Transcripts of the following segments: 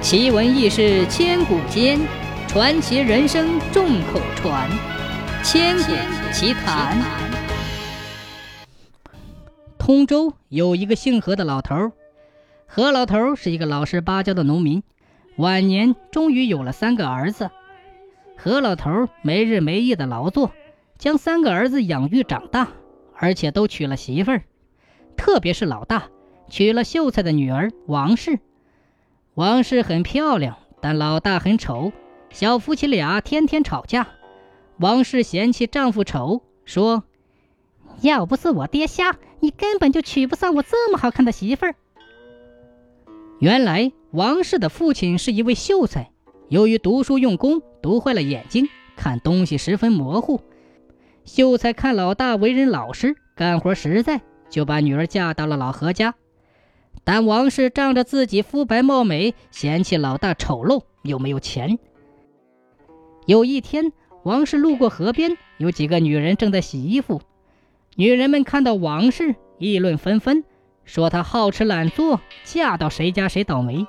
奇闻异事千古间，传奇人生众口传。千古奇谈。通州有一个姓何的老头，何老头是一个老实巴交的农民，晚年终于有了三个儿子。何老头没日没夜的劳作，将三个儿子养育长大，而且都娶了媳妇儿，特别是老大娶了秀才的女儿王氏。王氏很漂亮，但老大很丑，小夫妻俩天天吵架。王氏嫌弃丈夫丑，说：“要不是我爹瞎，你根本就娶不上我这么好看的媳妇儿。”原来王氏的父亲是一位秀才，由于读书用功，读坏了眼睛，看东西十分模糊。秀才看老大为人老实，干活实在，就把女儿嫁到了老何家。但王氏仗着自己肤白貌美，嫌弃老大丑陋又没有钱。有一天，王氏路过河边，有几个女人正在洗衣服。女人们看到王氏，议论纷纷，说她好吃懒做，嫁到谁家谁倒霉。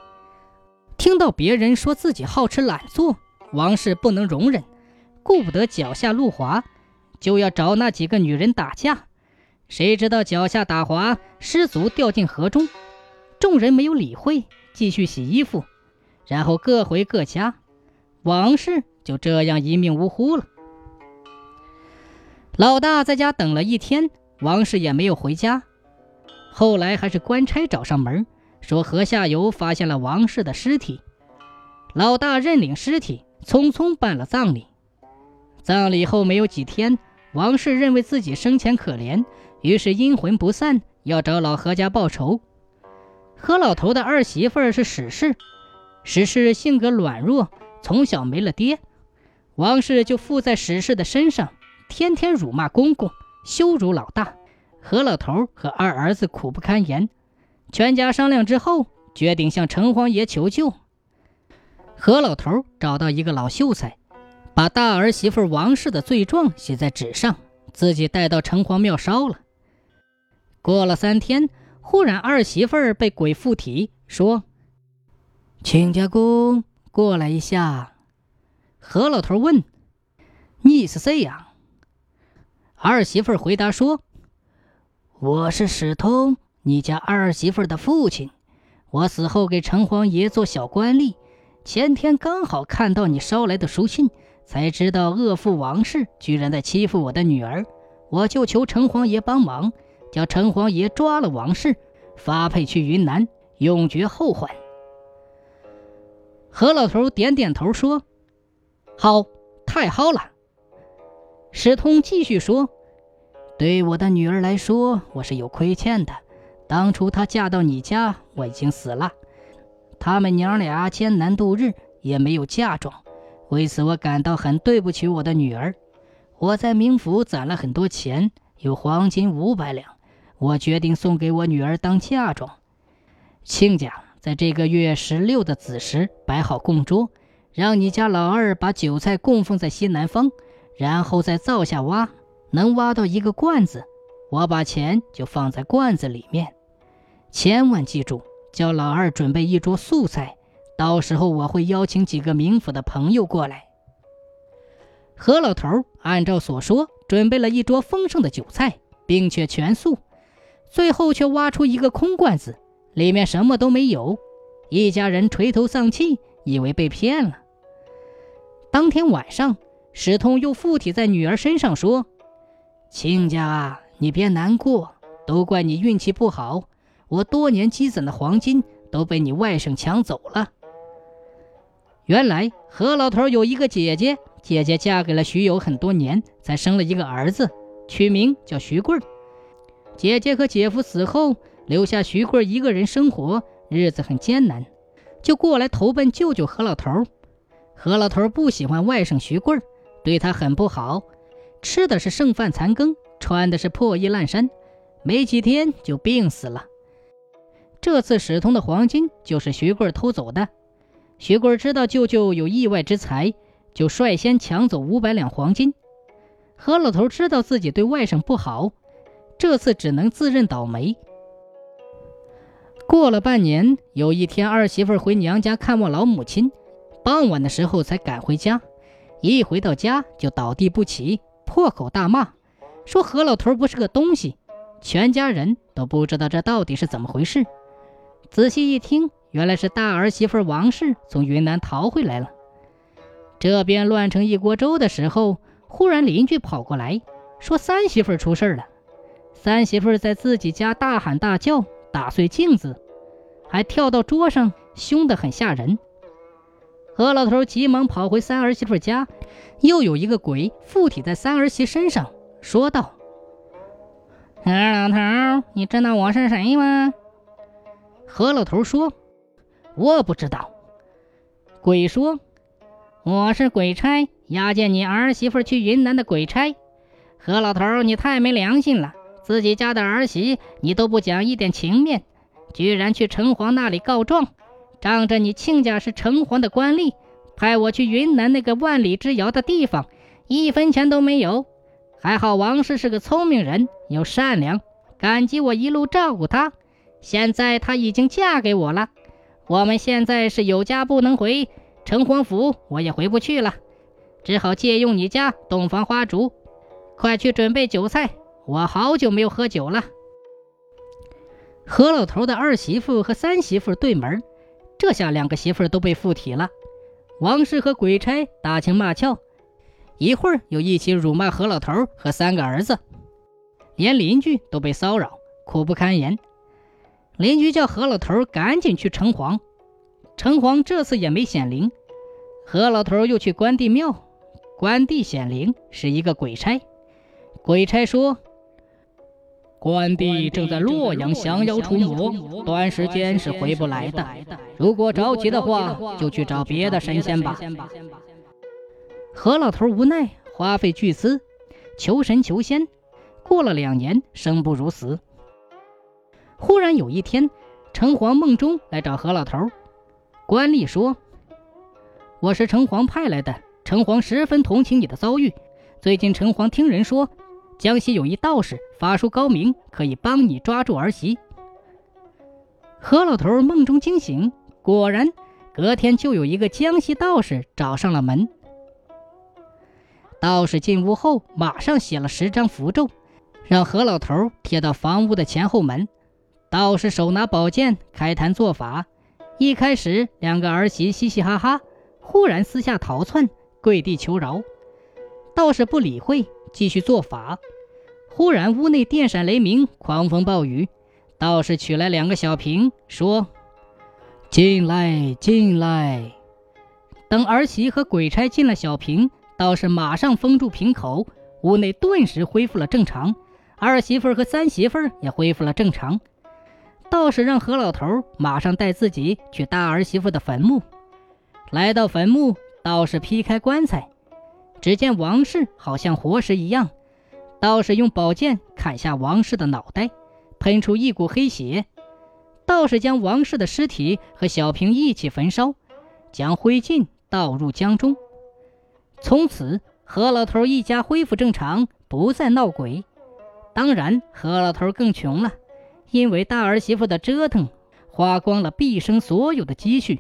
听到别人说自己好吃懒做，王氏不能容忍，顾不得脚下路滑，就要找那几个女人打架。谁知道脚下打滑，失足掉进河中。众人没有理会，继续洗衣服，然后各回各家。王氏就这样一命呜呼了。老大在家等了一天，王氏也没有回家。后来还是官差找上门，说河下游发现了王氏的尸体。老大认领尸体，匆匆办了葬礼。葬礼后没有几天，王氏认为自己生前可怜，于是阴魂不散，要找老何家报仇。何老头的二媳妇是史氏，史氏性格软弱，从小没了爹，王氏就附在史氏的身上，天天辱骂公公，羞辱老大。何老头和二儿子苦不堪言，全家商量之后，决定向城隍爷求救。何老头找到一个老秀才，把大儿媳妇王氏的罪状写在纸上，自己带到城隍庙烧了。过了三天。忽然，二媳妇儿被鬼附体，说：“亲家公，过来一下。”何老头问：“你是谁呀？”二媳妇儿回答说：“我是史通，你家二媳妇儿的父亲。我死后给城隍爷做小官吏，前天刚好看到你捎来的书信，才知道恶妇王氏居然在欺负我的女儿，我就求城隍爷帮忙。”叫城隍爷抓了王氏，发配去云南，永绝后患。何老头点点头说：“好，太好了。”史通继续说：“对我的女儿来说，我是有亏欠的。当初她嫁到你家，我已经死了，他们娘俩艰难度日，也没有嫁妆，为此我感到很对不起我的女儿。我在冥府攒了很多钱，有黄金五百两。”我决定送给我女儿当嫁妆。亲家在这个月十六的子时摆好供桌，让你家老二把酒菜供奉在西南方，然后在灶下挖，能挖到一个罐子，我把钱就放在罐子里面。千万记住，叫老二准备一桌素菜，到时候我会邀请几个冥府的朋友过来。何老头按照所说，准备了一桌丰盛的酒菜，并且全素。最后却挖出一个空罐子，里面什么都没有。一家人垂头丧气，以为被骗了。当天晚上，史通又附体在女儿身上，说：“亲家啊，你别难过，都怪你运气不好。我多年积攒的黄金都被你外甥抢走了。”原来何老头有一个姐姐，姐姐嫁给了徐友很多年，才生了一个儿子，取名叫徐贵儿。姐姐和姐夫死后，留下徐贵一个人生活，日子很艰难，就过来投奔舅舅何老头。何老头不喜欢外甥徐贵，对他很不好，吃的是剩饭残羹，穿的是破衣烂衫，没几天就病死了。这次使通的黄金就是徐贵偷走的。徐贵知道舅舅有意外之财，就率先抢走五百两黄金。何老头知道自己对外甥不好。这次只能自认倒霉。过了半年，有一天，二媳妇回娘家看望老母亲，傍晚的时候才赶回家。一回到家就倒地不起，破口大骂，说何老头不是个东西。全家人都不知道这到底是怎么回事。仔细一听，原来是大儿媳妇王氏从云南逃回来了。这边乱成一锅粥的时候，忽然邻居跑过来，说三媳妇出事了。三媳妇在自己家大喊大叫，打碎镜子，还跳到桌上，凶得很吓人。何老头急忙跑回三儿媳妇家，又有一个鬼附体在三儿媳身上，说道：“何老头，你知道我是谁吗？”何老头说：“我不知道。”鬼说：“我是鬼差，押解你儿媳妇去云南的鬼差。何老头，你太没良心了！自己家的儿媳你都不讲一点情面，居然去城隍那里告状。”仗着你亲家是城隍的官吏，派我去云南那个万里之遥的地方，一分钱都没有。还好王氏是个聪明人，又善良，感激我一路照顾她。现在她已经嫁给我了，我们现在是有家不能回，城隍府我也回不去了，只好借用你家洞房花烛。快去准备酒菜，我好久没有喝酒了。何老头的二媳妇和三媳妇对门。这下两个媳妇都被附体了，王氏和鬼差打情骂俏，一会儿又一起辱骂何老头和三个儿子，连邻居都被骚扰，苦不堪言。邻居叫何老头赶紧去城隍，城隍这次也没显灵，何老头又去关帝庙，关帝显灵是一个鬼差，鬼差说。关帝正在洛阳降妖除魔，短时间是回不来的。如果着急的话，就去找别的神仙吧。何老头无奈，花费巨资求神求仙，过了两年，生不如死。忽然有一天，城隍梦中来找何老头，官吏说：“我是城隍派来的，城隍十分同情你的遭遇。最近城隍听人说。”江西有一道士法术高明，可以帮你抓住儿媳。何老头梦中惊醒，果然，隔天就有一个江西道士找上了门。道士进屋后，马上写了十张符咒，让何老头贴到房屋的前后门。道士手拿宝剑，开坛做法。一开始，两个儿媳嘻嘻哈哈，忽然私下逃窜，跪地求饶。道士不理会。继续做法，忽然屋内电闪雷鸣，狂风暴雨。道士取来两个小瓶，说：“进来，进来。”等儿媳和鬼差进了小瓶，道士马上封住瓶口，屋内顿时恢复了正常。二媳妇和三媳妇也恢复了正常。道士让何老头马上带自己去大儿媳妇的坟墓。来到坟墓，道士劈开棺材。只见王氏好像活尸一样，道士用宝剑砍下王氏的脑袋，喷出一股黑血。道士将王氏的尸体和小瓶一起焚烧，将灰烬倒入江中。从此，何老头一家恢复正常，不再闹鬼。当然，何老头更穷了，因为大儿媳妇的折腾，花光了毕生所有的积蓄。